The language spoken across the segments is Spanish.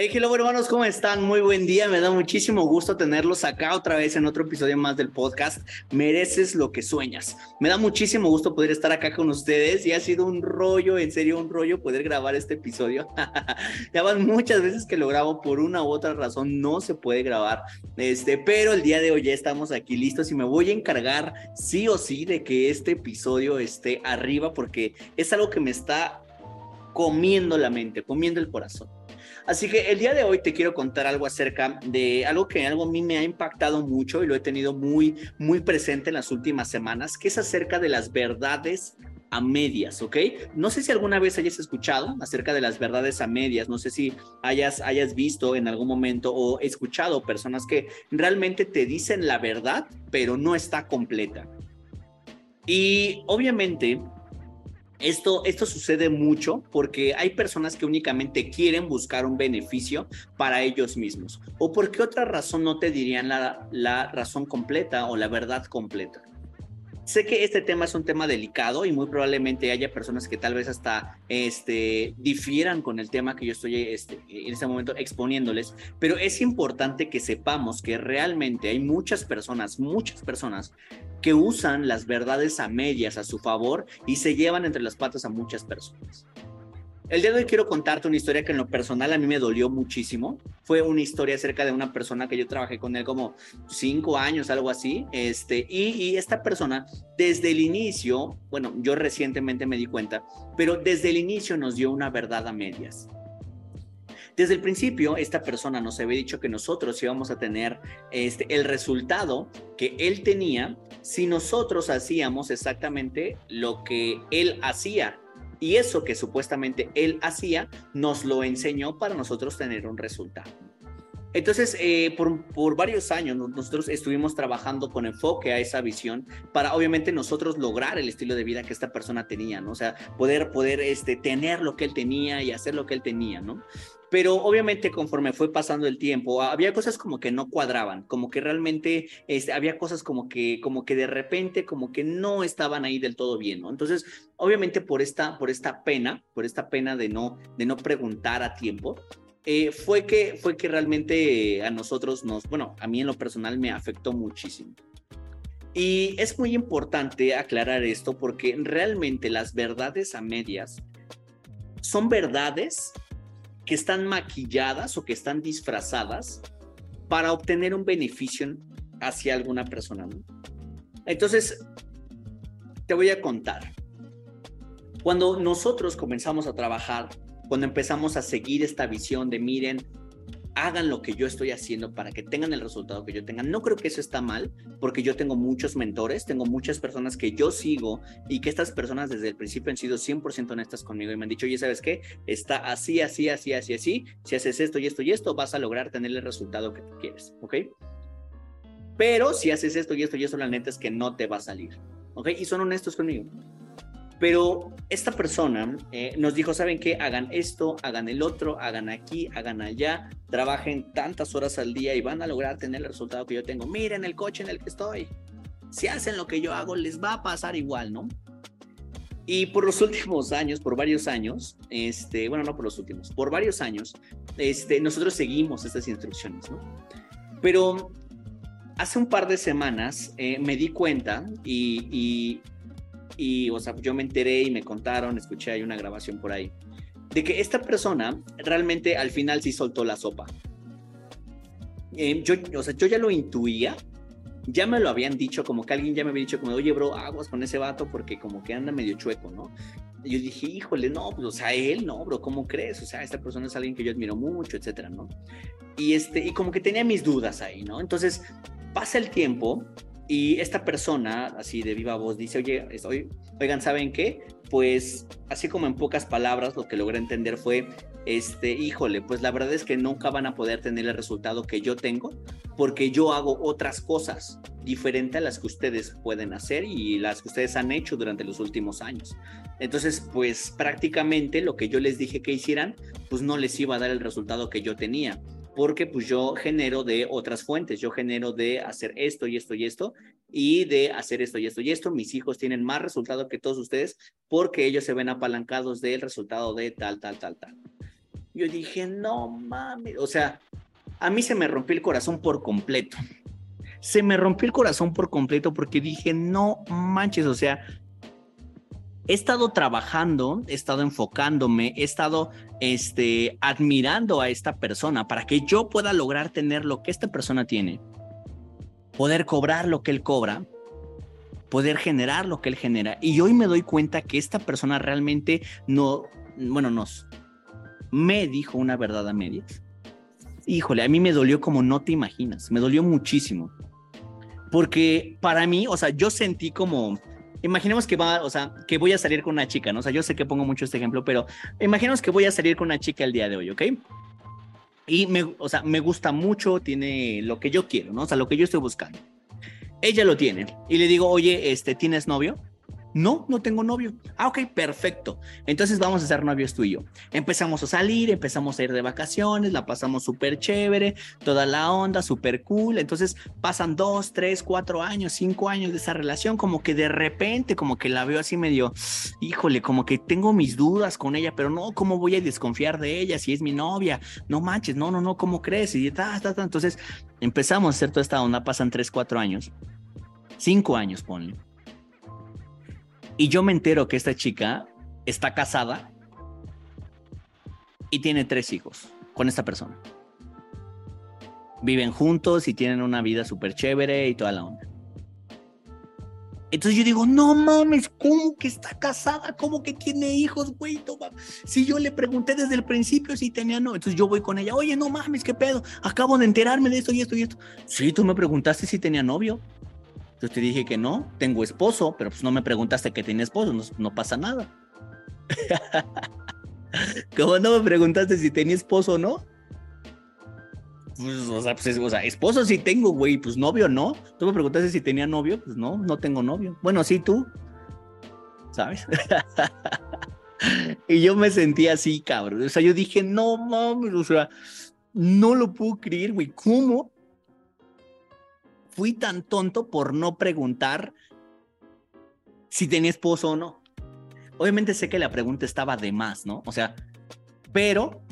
Hey, hello hermanos, ¿cómo están? Muy buen día, me da muchísimo gusto tenerlos acá otra vez en otro episodio más del podcast. Mereces lo que sueñas. Me da muchísimo gusto poder estar acá con ustedes y ha sido un rollo, en serio un rollo poder grabar este episodio. ya van muchas veces que lo grabo por una u otra razón, no se puede grabar. Este, pero el día de hoy ya estamos aquí listos y me voy a encargar sí o sí de que este episodio esté arriba porque es algo que me está comiendo la mente, comiendo el corazón. Así que el día de hoy te quiero contar algo acerca de algo que algo a mí me ha impactado mucho y lo he tenido muy, muy presente en las últimas semanas, que es acerca de las verdades a medias, ¿ok? No sé si alguna vez hayas escuchado acerca de las verdades a medias, no sé si hayas, hayas visto en algún momento o escuchado personas que realmente te dicen la verdad, pero no está completa. Y obviamente esto, esto sucede mucho porque hay personas que únicamente quieren buscar un beneficio para ellos mismos. ¿O por qué otra razón no te dirían la, la razón completa o la verdad completa? Sé que este tema es un tema delicado y muy probablemente haya personas que tal vez hasta este, difieran con el tema que yo estoy este, en este momento exponiéndoles, pero es importante que sepamos que realmente hay muchas personas, muchas personas que usan las verdades a medias a su favor y se llevan entre las patas a muchas personas. El día de hoy quiero contarte una historia que en lo personal a mí me dolió muchísimo. Fue una historia acerca de una persona que yo trabajé con él como cinco años, algo así. Este, y, esta persona, desde el inicio, bueno, yo recientemente me di cuenta, pero desde el inicio nos dio una verdad a medias. Desde el principio, esta persona nos había dicho que nosotros íbamos a tener este, el resultado que él tenía si nosotros hacíamos exactamente lo que él hacía y eso que supuestamente él hacía, nos lo enseñó para nosotros tener un resultado. Entonces, eh, por, por, varios años nosotros estuvimos trabajando con enfoque a esa visión para obviamente nosotros lograr el estilo de vida que esta persona tenía, ¿no? O sea, poder, poder este, tener lo que él tenía y hacer lo que él tenía, ¿no? Pero obviamente conforme fue pasando el tiempo, había cosas como que no cuadraban, como que realmente este, había cosas como que, como que de repente, como que no estaban ahí del todo bien, ¿no? Entonces, obviamente por esta, por esta pena, por esta pena de no, de no preguntar a tiempo, eh, fue, que, fue que realmente a nosotros nos, bueno, a mí en lo personal me afectó muchísimo. Y es muy importante aclarar esto porque realmente las verdades a medias son verdades que están maquilladas o que están disfrazadas para obtener un beneficio hacia alguna persona. Entonces, te voy a contar. Cuando nosotros comenzamos a trabajar, cuando empezamos a seguir esta visión de miren, hagan lo que yo estoy haciendo para que tengan el resultado que yo tenga. No creo que eso está mal, porque yo tengo muchos mentores, tengo muchas personas que yo sigo y que estas personas desde el principio han sido 100% honestas conmigo y me han dicho, oye, ¿sabes qué? Está así, así, así, así, así. Si haces esto y esto y esto, vas a lograr tener el resultado que tú quieres, ¿ok? Pero si haces esto y esto y esto, la neta es que no te va a salir, ¿ok? Y son honestos conmigo. Pero esta persona eh, nos dijo, ¿saben qué? Hagan esto, hagan el otro, hagan aquí, hagan allá, trabajen tantas horas al día y van a lograr tener el resultado que yo tengo. Miren el coche en el que estoy. Si hacen lo que yo hago, les va a pasar igual, ¿no? Y por los últimos años, por varios años, este, bueno, no por los últimos, por varios años, este, nosotros seguimos estas instrucciones, ¿no? Pero hace un par de semanas eh, me di cuenta y y, o sea, yo me enteré y me contaron, escuché, hay una grabación por ahí, de que esta persona realmente al final sí soltó la sopa. Eh, yo, o sea, yo ya lo intuía, ya me lo habían dicho, como que alguien ya me había dicho, como, oye, bro, aguas con ese vato porque como que anda medio chueco, ¿no? Y yo dije, híjole, no, pues, o sea, él, no, bro, ¿cómo crees? O sea, esta persona es alguien que yo admiro mucho, etcétera, ¿no? Y, este, y como que tenía mis dudas ahí, ¿no? Entonces, pasa el tiempo y esta persona, así de viva voz, dice, oye, oigan, ¿saben qué? Pues así como en pocas palabras, lo que logré entender fue, este, híjole, pues la verdad es que nunca van a poder tener el resultado que yo tengo, porque yo hago otras cosas diferentes a las que ustedes pueden hacer y las que ustedes han hecho durante los últimos años. Entonces, pues prácticamente lo que yo les dije que hicieran, pues no les iba a dar el resultado que yo tenía porque pues yo genero de otras fuentes, yo genero de hacer esto y esto y esto y de hacer esto y esto y esto. Mis hijos tienen más resultado que todos ustedes porque ellos se ven apalancados del resultado de tal, tal, tal, tal. Yo dije, no mames, o sea, a mí se me rompió el corazón por completo. Se me rompió el corazón por completo porque dije, no manches, o sea, he estado trabajando, he estado enfocándome, he estado este, admirando a esta persona para que yo pueda lograr tener lo que esta persona tiene, poder cobrar lo que él cobra, poder generar lo que él genera. Y hoy me doy cuenta que esta persona realmente no, bueno, nos, me dijo una verdad a medias. Híjole, a mí me dolió como no te imaginas, me dolió muchísimo. Porque para mí, o sea, yo sentí como, imaginemos que va, o sea, que voy a salir con una chica, ¿no? O sea, yo sé que pongo mucho este ejemplo, pero imaginemos que voy a salir con una chica el día de hoy, ¿ok? Y me, o sea, me gusta mucho, tiene lo que yo quiero, ¿no? O sea, lo que yo estoy buscando. Ella lo tiene. Y le digo, oye, este, ¿tienes novio? No, no tengo novio. Ah, ok, perfecto. Entonces vamos a ser novios tú y yo. Empezamos a salir, empezamos a ir de vacaciones, la pasamos súper chévere, toda la onda, súper cool. Entonces pasan dos, tres, cuatro años, cinco años de esa relación, como que de repente, como que la veo así medio, híjole, como que tengo mis dudas con ella, pero no, ¿cómo voy a desconfiar de ella si es mi novia? No manches, no, no, no, ¿cómo crees? Y ta, ta, ta. Entonces empezamos a hacer toda esta onda, pasan tres, cuatro años, cinco años, ponle y yo me entero que esta chica está casada y tiene tres hijos con esta persona. Viven juntos y tienen una vida súper chévere y toda la onda. Entonces yo digo, no mames, ¿cómo que está casada? ¿Cómo que tiene hijos, güey? Si yo le pregunté desde el principio si tenía no, entonces yo voy con ella, oye, no mames, ¿qué pedo? Acabo de enterarme de esto y esto y esto. Sí, tú me preguntaste si tenía novio. Entonces te dije que no, tengo esposo, pero pues no me preguntaste que tiene esposo, no, pasa nada. ¿Cómo no me preguntaste si tenía esposo o no? Pues, pues, o sea, esposo sí tengo, güey, pues novio no. Tú me preguntaste si tenía novio, pues no, no tengo novio. Bueno, sí, tú, ¿sabes? y yo me sentí así, cabrón. O sea, yo dije, no mames, o sea, no lo puedo creer, güey. ¿Cómo fui tan tonto por no preguntar si tenía esposo o no. Obviamente sé que la pregunta estaba de más, ¿no? O sea, pero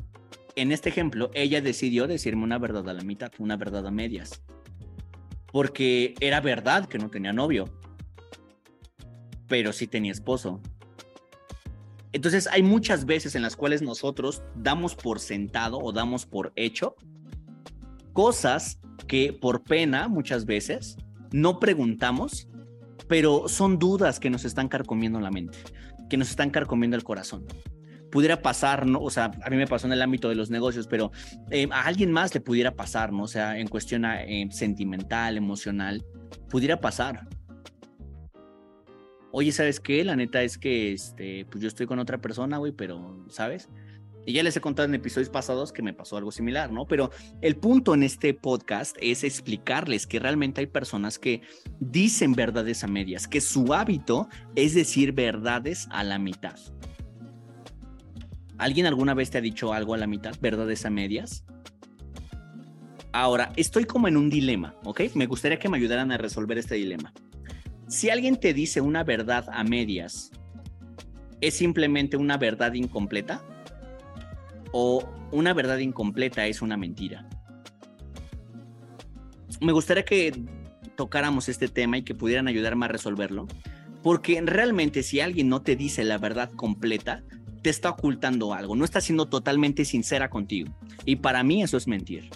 en este ejemplo, ella decidió decirme una verdad a la mitad, una verdad a medias. Porque era verdad que no tenía novio, pero sí tenía esposo. Entonces hay muchas veces en las cuales nosotros damos por sentado o damos por hecho cosas que por pena muchas veces no preguntamos, pero son dudas que nos están carcomiendo la mente, que nos están carcomiendo el corazón. Pudiera pasar, ¿no? O sea, a mí me pasó en el ámbito de los negocios, pero eh, a alguien más le pudiera pasar, ¿no? O sea, en cuestión eh, sentimental, emocional, pudiera pasar. Oye, ¿sabes qué? La neta es que, este, pues yo estoy con otra persona, güey, pero, ¿sabes? Y ya les he contado en episodios pasados que me pasó algo similar, ¿no? Pero el punto en este podcast es explicarles que realmente hay personas que dicen verdades a medias, que su hábito es decir verdades a la mitad. ¿Alguien alguna vez te ha dicho algo a la mitad, verdades a medias? Ahora, estoy como en un dilema, ¿ok? Me gustaría que me ayudaran a resolver este dilema. Si alguien te dice una verdad a medias, ¿es simplemente una verdad incompleta? O una verdad incompleta es una mentira. Me gustaría que tocáramos este tema y que pudieran ayudarme a resolverlo, porque realmente si alguien no te dice la verdad completa, te está ocultando algo, no está siendo totalmente sincera contigo. Y para mí eso es mentir.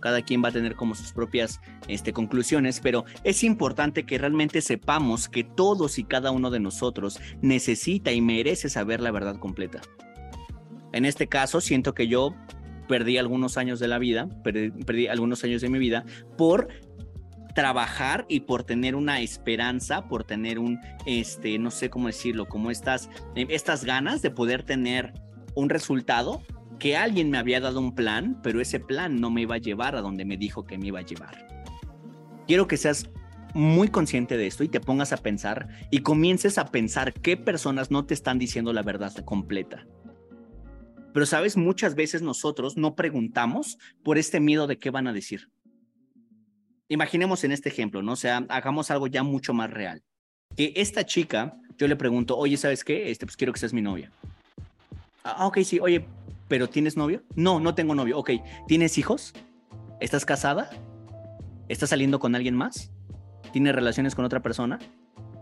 Cada quien va a tener como sus propias este, conclusiones, pero es importante que realmente sepamos que todos y cada uno de nosotros necesita y merece saber la verdad completa. En este caso, siento que yo perdí algunos años de la vida, perdí, algunos años de mi vida por trabajar y por tener una esperanza, por tener un, este, no sé cómo decirlo, como estas, estas ganas de poder tener un resultado que alguien me había dado un plan, pero ese plan no me iba a llevar a donde me dijo que me iba a llevar. Quiero que seas muy consciente de esto y te pongas a pensar y comiences a pensar qué personas no te están diciendo la verdad completa. Pero, sabes, muchas veces nosotros no preguntamos por este miedo de qué van a decir. Imaginemos en este ejemplo, ¿no? O sea, hagamos algo ya mucho más real. Que esta chica, yo le pregunto, oye, ¿sabes qué? Este, pues quiero que seas mi novia. Ah, ok, sí, oye, ¿pero tienes novio? No, no tengo novio. Ok, ¿tienes hijos? ¿Estás casada? ¿Estás saliendo con alguien más? ¿Tienes relaciones con otra persona?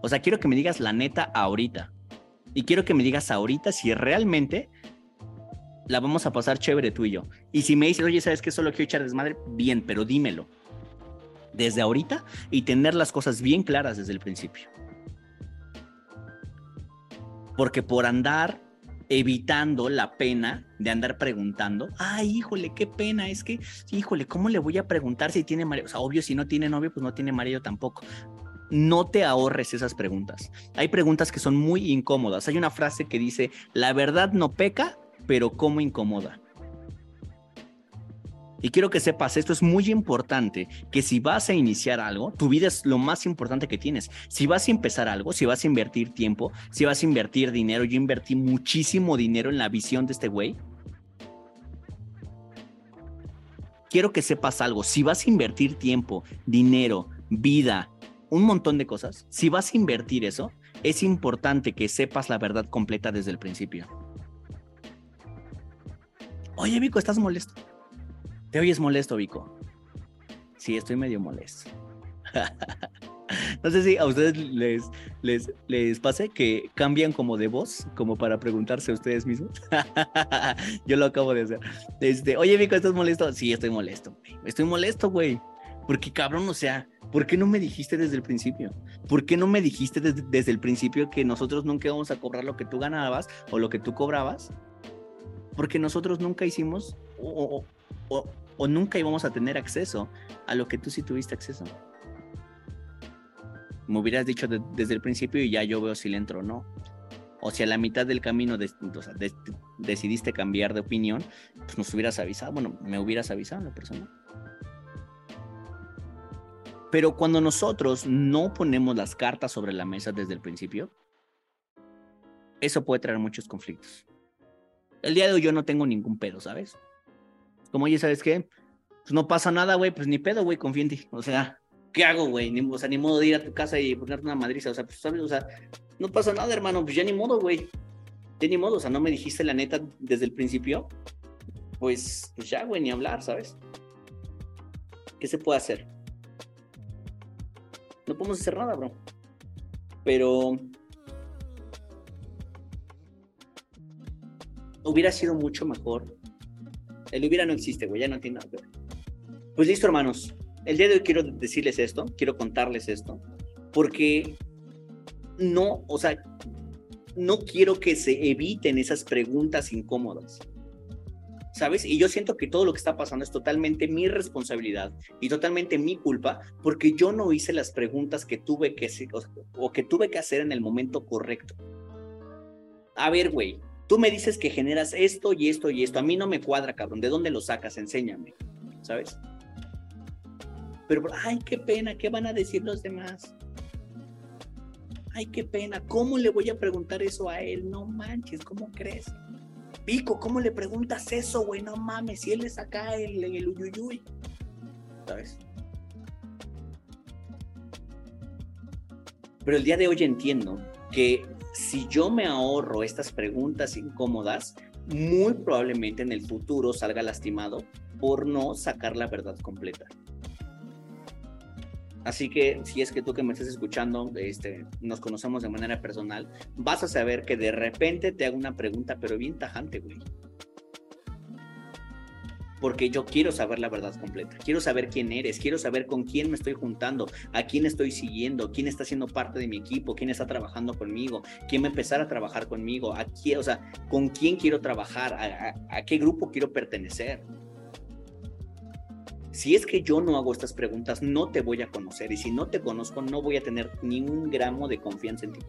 O sea, quiero que me digas la neta ahorita. Y quiero que me digas ahorita si realmente la vamos a pasar chévere tú y yo. Y si me dices, oye, ¿sabes qué? Solo quiero echar desmadre, bien, pero dímelo. Desde ahorita y tener las cosas bien claras desde el principio. Porque por andar evitando la pena de andar preguntando, ay, híjole, qué pena, es que, híjole, ¿cómo le voy a preguntar si tiene marido? O sea, obvio, si no tiene novio, pues no tiene marido tampoco. No te ahorres esas preguntas. Hay preguntas que son muy incómodas. Hay una frase que dice, la verdad no peca, pero cómo incomoda. Y quiero que sepas, esto es muy importante, que si vas a iniciar algo, tu vida es lo más importante que tienes. Si vas a empezar algo, si vas a invertir tiempo, si vas a invertir dinero, yo invertí muchísimo dinero en la visión de este güey. Quiero que sepas algo, si vas a invertir tiempo, dinero, vida, un montón de cosas, si vas a invertir eso, es importante que sepas la verdad completa desde el principio. Oye, Vico, ¿estás molesto? Te oyes molesto, Vico. Sí, estoy medio molesto. no sé si a ustedes les, les, les pase que cambian como de voz, como para preguntarse a ustedes mismos. Yo lo acabo de hacer. Este, Oye, Vico, ¿estás molesto? Sí, estoy molesto, güey. Estoy molesto, güey. Porque cabrón, o sea, ¿por qué no me dijiste desde el principio? ¿Por qué no me dijiste desde, desde el principio que nosotros nunca íbamos a cobrar lo que tú ganabas o lo que tú cobrabas? Porque nosotros nunca hicimos o, nunca íbamos a tener acceso a lo que tú sí tuviste acceso. Me hubieras dicho desde el principio y ya yo veo si le entro o no. O si a la mitad del camino decidiste cambiar de opinión, pues nos hubieras avisado. Bueno, me hubieras avisado en la persona. Pero cuando nosotros no ponemos las cartas sobre la mesa desde el principio, eso puede traer muchos conflictos. El día de hoy yo no tengo ningún pedo, ¿sabes? Como, oye, ¿sabes qué? Pues no pasa nada, güey, pues ni pedo, güey, confía en ti. O sea, ¿qué hago, güey? Ni, o sea, ni modo de ir a tu casa y ponerte una madriza. O sea, pues, ¿sabes? O sea, no pasa nada, hermano, pues ya ni modo, güey. Ya ni modo, o sea, no me dijiste la neta desde el principio. Pues, pues ya, güey, ni hablar, ¿sabes? ¿Qué se puede hacer? No podemos hacer nada, bro. Pero hubiera sido mucho mejor el hubiera no existe, güey, ya no tiene nada. Pues listo, hermanos. El día de hoy quiero decirles esto, quiero contarles esto, porque no, o sea, no quiero que se eviten esas preguntas incómodas. ¿Sabes? Y yo siento que todo lo que está pasando es totalmente mi responsabilidad y totalmente mi culpa porque yo no hice las preguntas que tuve que hacer o que tuve que hacer en el momento correcto. A ver, güey, Tú me dices que generas esto y esto y esto. A mí no me cuadra, cabrón. ¿De dónde lo sacas? Enséñame. ¿Sabes? Pero, ay, qué pena. ¿Qué van a decir los demás? Ay, qué pena. ¿Cómo le voy a preguntar eso a él? No manches, ¿cómo crees? Pico, ¿cómo le preguntas eso, güey? No mames, si él es acá el, el uyuyuy. ¿Sabes? Pero el día de hoy entiendo que si yo me ahorro estas preguntas incómodas, muy probablemente en el futuro salga lastimado por no sacar la verdad completa. Así que si es que tú que me estás escuchando, este, nos conocemos de manera personal, vas a saber que de repente te hago una pregunta, pero bien tajante, güey porque yo quiero saber la verdad completa, quiero saber quién eres, quiero saber con quién me estoy juntando, a quién estoy siguiendo, quién está siendo parte de mi equipo, quién está trabajando conmigo, quién va a empezar a trabajar conmigo, a o sea, con quién quiero trabajar, a, qué grupo quiero pertenecer. Si es que yo no hago estas preguntas, no te voy a conocer y si no te conozco, no voy a tener ni un gramo de confianza en ti.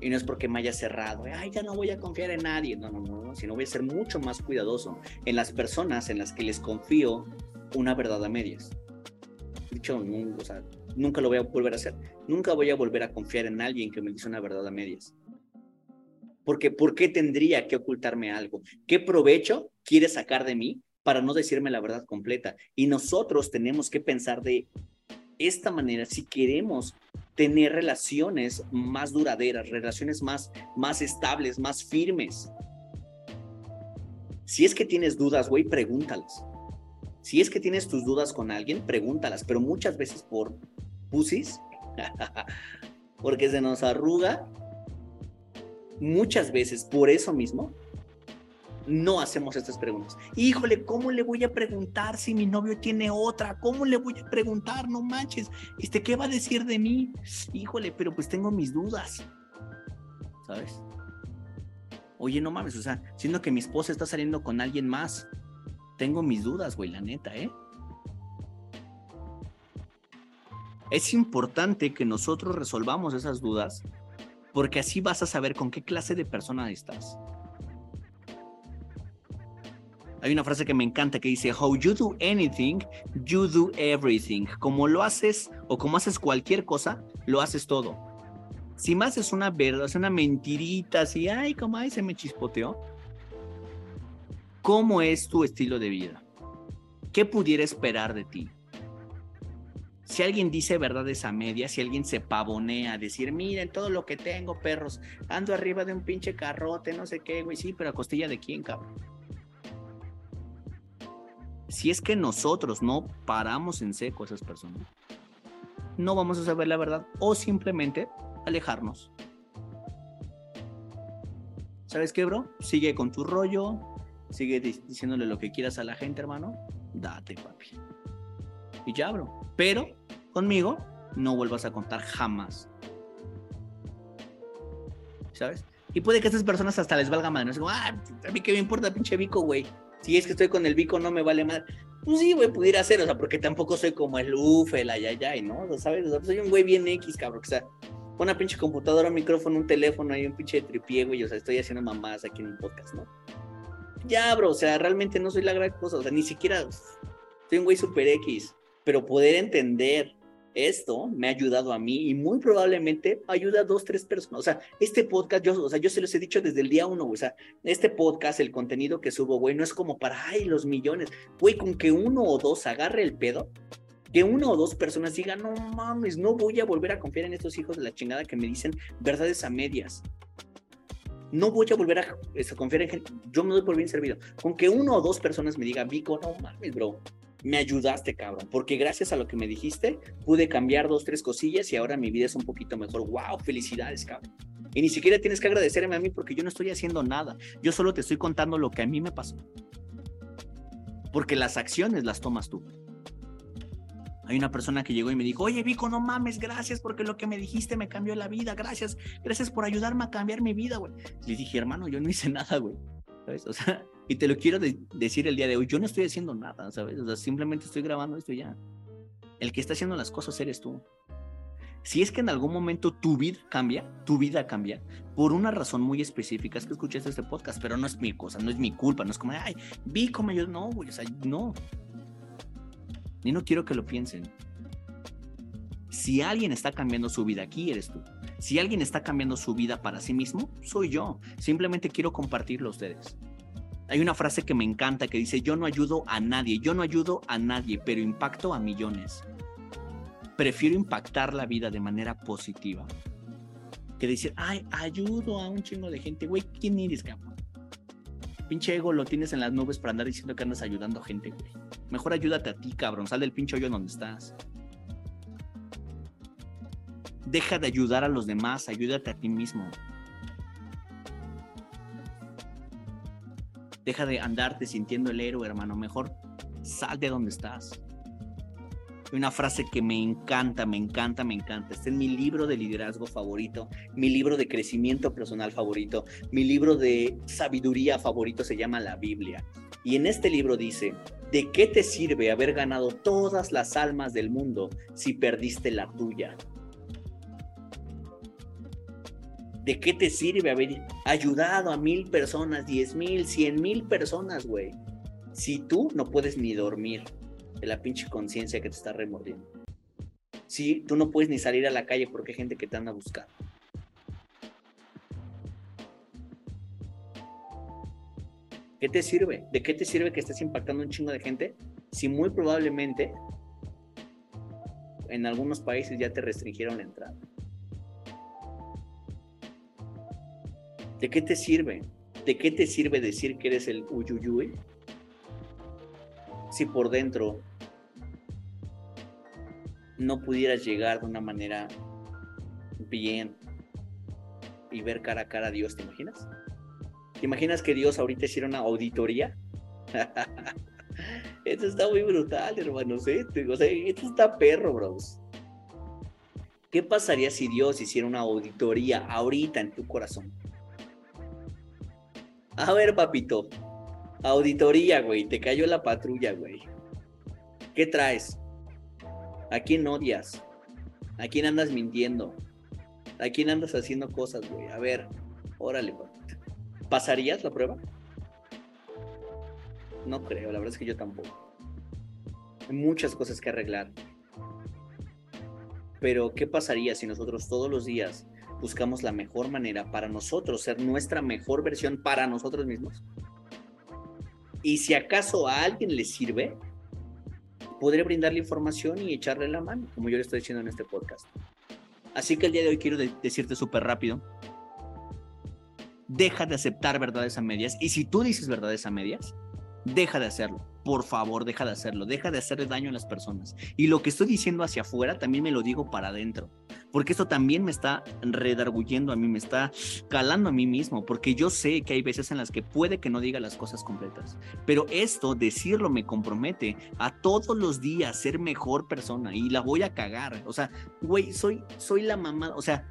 Y no es porque me haya cerrado, ay, ya no voy a confiar en nadie. No, no, no, sino voy a ser mucho más cuidadoso en las personas en las que les confío una verdad a medias. Dicho, o sea, nunca lo voy a volver a hacer. Nunca voy a volver a confiar en alguien que me dice una verdad a medias. Porque, ¿por qué tendría que ocultarme algo? ¿Qué provecho quiere sacar de mí para no decirme la verdad completa? Y nosotros tenemos que pensar de esta manera si queremos tener relaciones más duraderas, relaciones más, más estables, más firmes. Si es que tienes dudas, güey, pregúntalas. Si es que tienes tus dudas con alguien, pregúntalas, pero muchas veces por pusis, porque se nos arruga, muchas veces por eso mismo, no hacemos estas preguntas. Híjole, ¿cómo le voy a preguntar si mi novio tiene otra? ¿Cómo le voy a preguntar? No manches, este, ¿qué va a decir de mí? Híjole, pero pues tengo mis dudas. ¿Sabes? Oye, no mames, o sea, siendo que mi esposa está saliendo con alguien más, tengo mis dudas, güey, la neta, ¿eh? Es importante que nosotros resolvamos esas dudas porque así vas a saber con qué clase de persona estás. Hay una frase que me encanta que dice, How you do anything, you do everything. Como lo haces o como haces cualquier cosa, lo haces todo. Si más es una verdad, es una mentirita así, ay, como ay, se me chispoteó. ¿Cómo es tu estilo de vida? ¿Qué pudiera esperar de ti? Si alguien dice verdades a media, si alguien se pavonea decir, miren todo lo que tengo, perros, ando arriba de un pinche carrote, no sé qué, güey, sí, pero a costilla de quién, cabrón si es que nosotros no paramos en seco a esas personas, no vamos a saber la verdad o simplemente alejarnos. ¿Sabes qué, bro? Sigue con tu rollo, sigue diciéndole lo que quieras a la gente, hermano. Date, papi. Y ya, bro. Pero conmigo no vuelvas a contar jamás. ¿Sabes? Y puede que a estas personas hasta les valga madre. No ah, a mí qué me importa, pinche bico, güey si es que estoy con el bico, no me vale mal. Pues sí, güey, pudiera ser, o sea, porque tampoco soy como el UF, el ayayay, ¿no? ¿Sabes? O sea, soy un güey bien X, cabrón, o sea, una pinche computadora, un micrófono, un teléfono y un pinche tripié, güey, o sea, estoy haciendo mamás aquí en un podcast, ¿no? Ya, bro, o sea, realmente no soy la gran cosa, o sea, ni siquiera soy un güey super X, pero poder entender esto me ha ayudado a mí y muy probablemente ayuda a dos, tres personas. O sea, este podcast, yo, o sea, yo se los he dicho desde el día uno, O sea, este podcast, el contenido que subo, güey, no es como para, ay, los millones. Güey, con que uno o dos agarre el pedo, que uno o dos personas digan, no mames, no voy a volver a confiar en estos hijos de la chingada que me dicen verdades a medias. No voy a volver a, a confiar en gente. Yo me doy por bien servido. Con que uno o dos personas me digan, Vico, no mames, bro me ayudaste, cabrón, porque gracias a lo que me dijiste, pude cambiar dos, tres cosillas y ahora mi vida es un poquito mejor. ¡Wow! Felicidades, cabrón. Y ni siquiera tienes que agradecerme a mí porque yo no estoy haciendo nada. Yo solo te estoy contando lo que a mí me pasó. Porque las acciones las tomas tú. Hay una persona que llegó y me dijo, oye Vico, no mames, gracias porque lo que me dijiste me cambió la vida, gracias, gracias por ayudarme a cambiar mi vida, güey. Le dije, hermano, yo no hice nada, güey. ¿Sabes? O sea, y te lo quiero decir el día de hoy, yo no estoy haciendo nada, ¿sabes? Simplemente estoy grabando esto ya. El que está haciendo las cosas eres tú. Si es que en algún momento tu vida cambia, tu vida cambia, por una razón muy específica, es que escuchaste este podcast, pero no es mi cosa, no es mi culpa, no es como, ay, vi como yo, no, güey, o sea, no. Y no quiero que lo piensen. Si alguien está cambiando su vida aquí, eres tú. Si alguien está cambiando su vida para sí mismo, soy yo. Simplemente quiero compartirlo a ustedes. Hay una frase que me encanta que dice, yo no ayudo a nadie, yo no ayudo a nadie, pero impacto a millones. Prefiero impactar la vida de manera positiva que decir, ay, ayudo a un chingo de gente. Güey, ¿quién eres, cabrón? Pinche ego lo tienes en las nubes para andar diciendo que andas ayudando a gente, güey. Mejor ayúdate a ti, cabrón. Sal del pinche hoyo donde estás. Deja de ayudar a los demás, ayúdate a ti mismo. Deja de andarte sintiendo el héroe, hermano. Mejor sal de donde estás. Una frase que me encanta, me encanta, me encanta. Este es mi libro de liderazgo favorito, mi libro de crecimiento personal favorito, mi libro de sabiduría favorito se llama la Biblia. Y en este libro dice, ¿de qué te sirve haber ganado todas las almas del mundo si perdiste la tuya? ¿De qué te sirve haber ayudado a mil personas, diez mil, cien mil personas, güey? Si tú no puedes ni dormir de la pinche conciencia que te está remordiendo. Si tú no puedes ni salir a la calle porque hay gente que te anda a buscar. ¿Qué te sirve? ¿De qué te sirve que estés impactando un chingo de gente si muy probablemente en algunos países ya te restringieron la entrada. ¿De qué te sirve? ¿De qué te sirve decir que eres el uyuyuy? Si por dentro no pudieras llegar de una manera bien y ver cara a cara a Dios, ¿te imaginas? ¿Te imaginas que Dios ahorita hiciera una auditoría? esto está muy brutal, hermanos. ¿eh? Esto está perro, bros. ¿Qué pasaría si Dios hiciera una auditoría ahorita en tu corazón? A ver, papito. Auditoría, güey. Te cayó la patrulla, güey. ¿Qué traes? ¿A quién odias? ¿A quién andas mintiendo? ¿A quién andas haciendo cosas, güey? A ver, órale, papito. ¿Pasarías la prueba? No creo, la verdad es que yo tampoco. Hay muchas cosas que arreglar. Pero, ¿qué pasaría si nosotros todos los días buscamos la mejor manera para nosotros, ser nuestra mejor versión para nosotros mismos. Y si acaso a alguien le sirve, podré brindarle información y echarle la mano, como yo le estoy diciendo en este podcast. Así que el día de hoy quiero decirte súper rápido, deja de aceptar verdades a medias y si tú dices verdades a medias, deja de hacerlo por favor, deja de hacerlo, deja de hacerle daño a las personas. Y lo que estoy diciendo hacia afuera, también me lo digo para adentro, porque esto también me está redarguyendo a mí, me está calando a mí mismo, porque yo sé que hay veces en las que puede que no diga las cosas completas, pero esto, decirlo, me compromete a todos los días ser mejor persona y la voy a cagar. O sea, güey, soy, soy la mamá, o sea,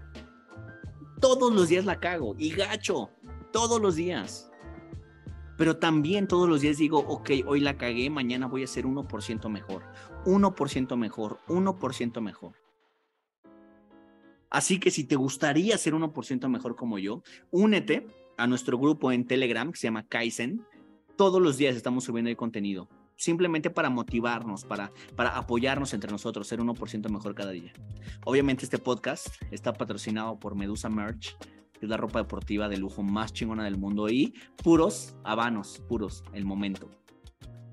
todos los días la cago y gacho, todos los días. Pero también todos los días digo, ok, hoy la cagué, mañana voy a ser 1% mejor, 1% mejor, 1% mejor. Así que si te gustaría ser 1% mejor como yo, únete a nuestro grupo en Telegram que se llama Kaizen. Todos los días estamos subiendo el contenido, simplemente para motivarnos, para, para apoyarnos entre nosotros, ser 1% mejor cada día. Obviamente este podcast está patrocinado por Medusa Merch, es la ropa deportiva de lujo más chingona del mundo y puros habanos, puros, el momento.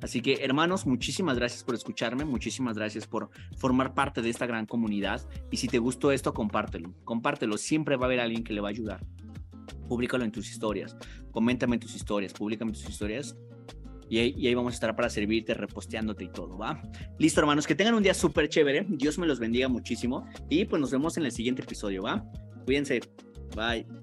Así que hermanos, muchísimas gracias por escucharme, muchísimas gracias por formar parte de esta gran comunidad y si te gustó esto, compártelo, compártelo, siempre va a haber alguien que le va a ayudar. Públicalo en tus historias, coméntame tus historias, públicame tus historias y ahí, y ahí, vamos a estar para servirte, reposteándote y todo, ¿va? Listo, hermanos, que tengan un día súper chévere, Dios me los bendiga muchísimo y pues nos vemos en el siguiente episodio, ¿va? Cuídense. Bye.